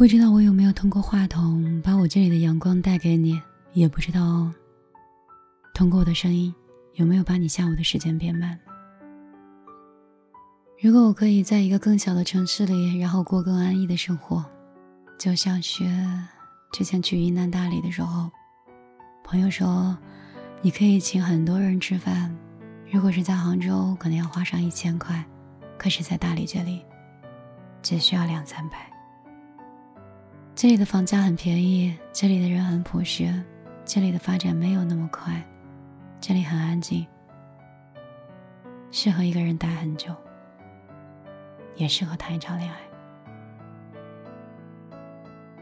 不知道我有没有通过话筒把我这里的阳光带给你，也不知道通过我的声音有没有把你下午的时间变慢。如果我可以在一个更小的城市里，然后过更安逸的生活，就像是之前去云南大理的时候，朋友说你可以请很多人吃饭，如果是在杭州，可能要花上一千块，可是在大理这里，只需要两三百。这里的房价很便宜，这里的人很朴实，这里的发展没有那么快，这里很安静，适合一个人待很久，也适合谈一场恋爱。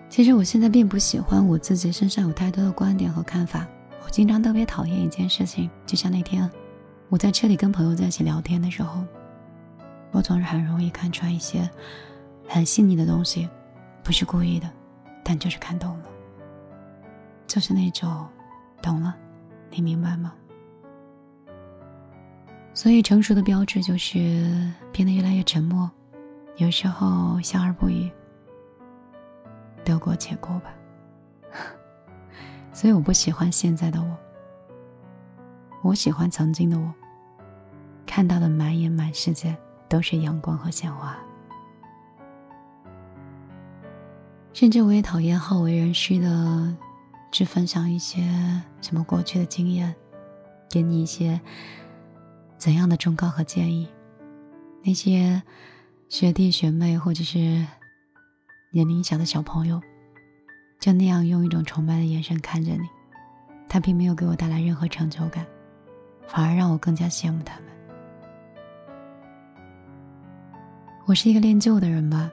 其实我现在并不喜欢我自己身上有太多的观点和看法，我经常特别讨厌一件事情，就像那天我在车里跟朋友在一起聊天的时候，我总是很容易看穿一些很细腻的东西，不是故意的。但就是看懂了，就是那种懂了，你明白吗？所以成熟的标志就是变得越来越沉默，有时候笑而不语，得过且过吧。所以我不喜欢现在的我，我喜欢曾经的我，看到的满眼满世界都是阳光和鲜花。甚至我也讨厌好为人师的，只分享一些什么过去的经验，给你一些怎样的忠告和建议。那些学弟学妹或者是年龄小的小朋友，就那样用一种崇拜的眼神看着你，他并没有给我带来任何成就感，反而让我更加羡慕他们。我是一个恋旧的人吧。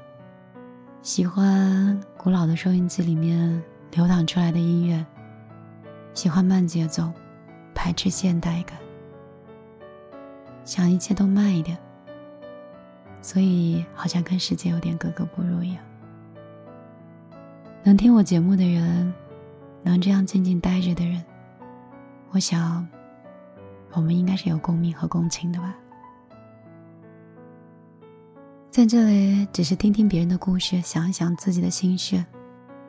喜欢古老的收音机里面流淌出来的音乐，喜欢慢节奏，排斥现代感，想一切都慢一点，所以好像跟世界有点格格不入一样。能听我节目的人，能这样静静待着的人，我想，我们应该是有共鸣和共情的吧。在这里，只是听听别人的故事，想一想自己的心事，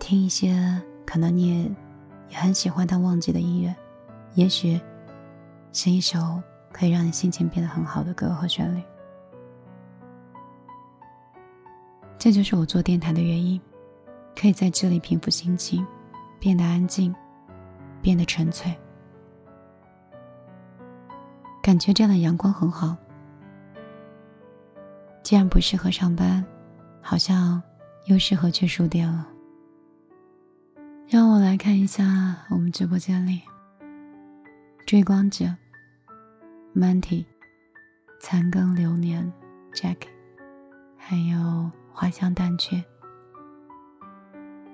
听一些可能你也也很喜欢但忘记的音乐，也许是一首可以让你心情变得很好的歌和旋律。这就是我做电台的原因，可以在这里平复心情，变得安静，变得纯粹，感觉这样的阳光很好。既然不适合上班，好像又适合去书店了。让我来看一下我们直播间里，追光者、Manty、残羹流年、Jack，还有花香淡却，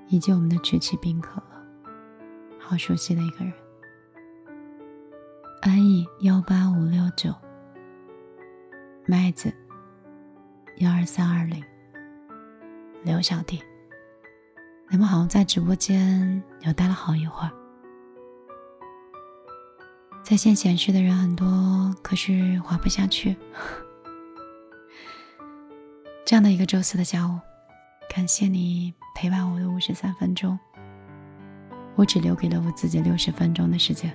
以及我们的曲奇冰可乐，好熟悉的一个人，安逸幺八五六九，麦子。幺二三二零，刘小弟，你们好像在直播间又待了好一会儿。在线显示的人很多，可是滑不下去。这样的一个周四的下午，感谢你陪伴我的五十三分钟。我只留给了我自己六十分钟的时间，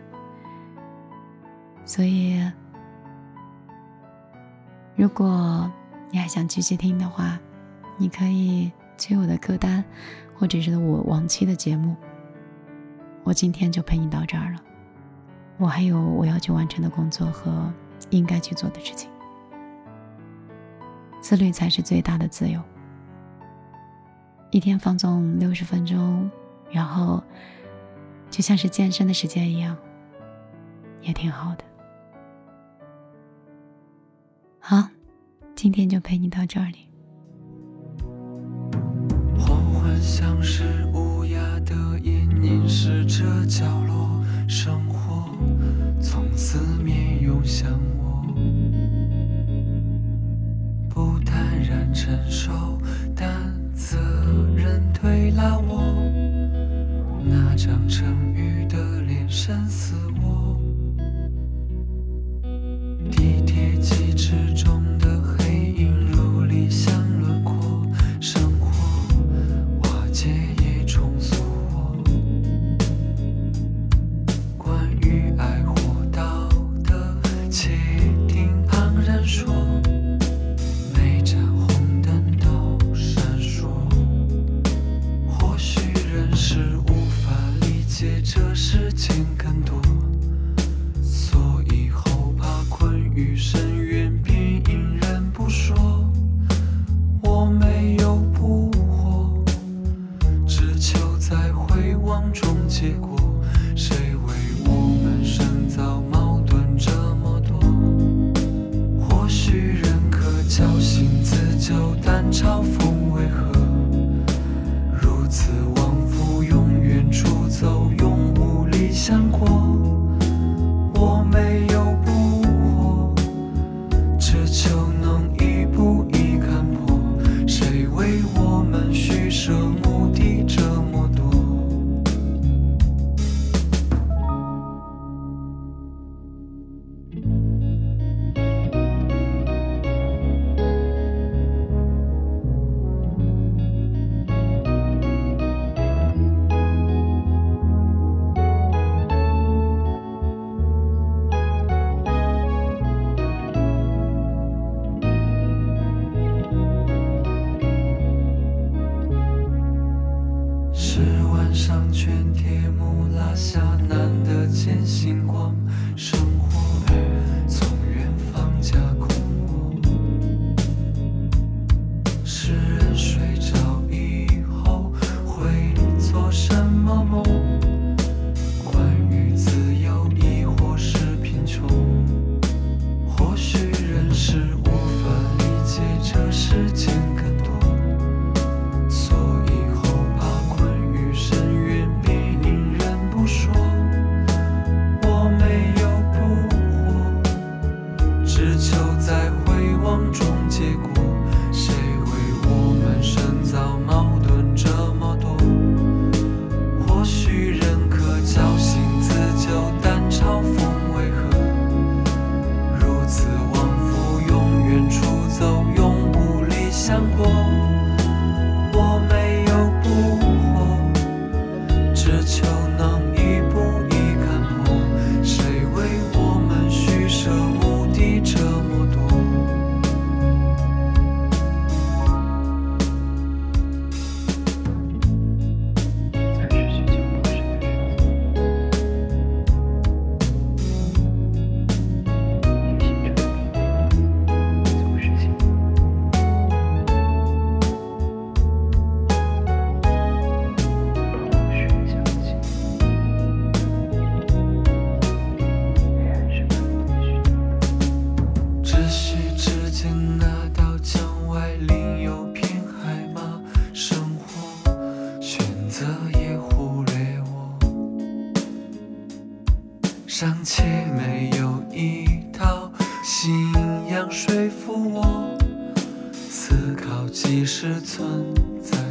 所以如果。你还想继续听的话，你可以去我的歌单，或者是我往期的节目。我今天就陪你到这儿了。我还有我要去完成的工作和应该去做的事情。自律才是最大的自由。一天放纵六十分钟，然后就像是健身的时间一样，也挺好的。好。今天就陪你到这里。黄昏像是乌鸦的眼，凝视着角落，生活从四面涌向我，不坦然承受，重塑 it's 穿上全铁幕，拉下难得见星光，生活。尚且没有一套信仰说服我，思考即使存在。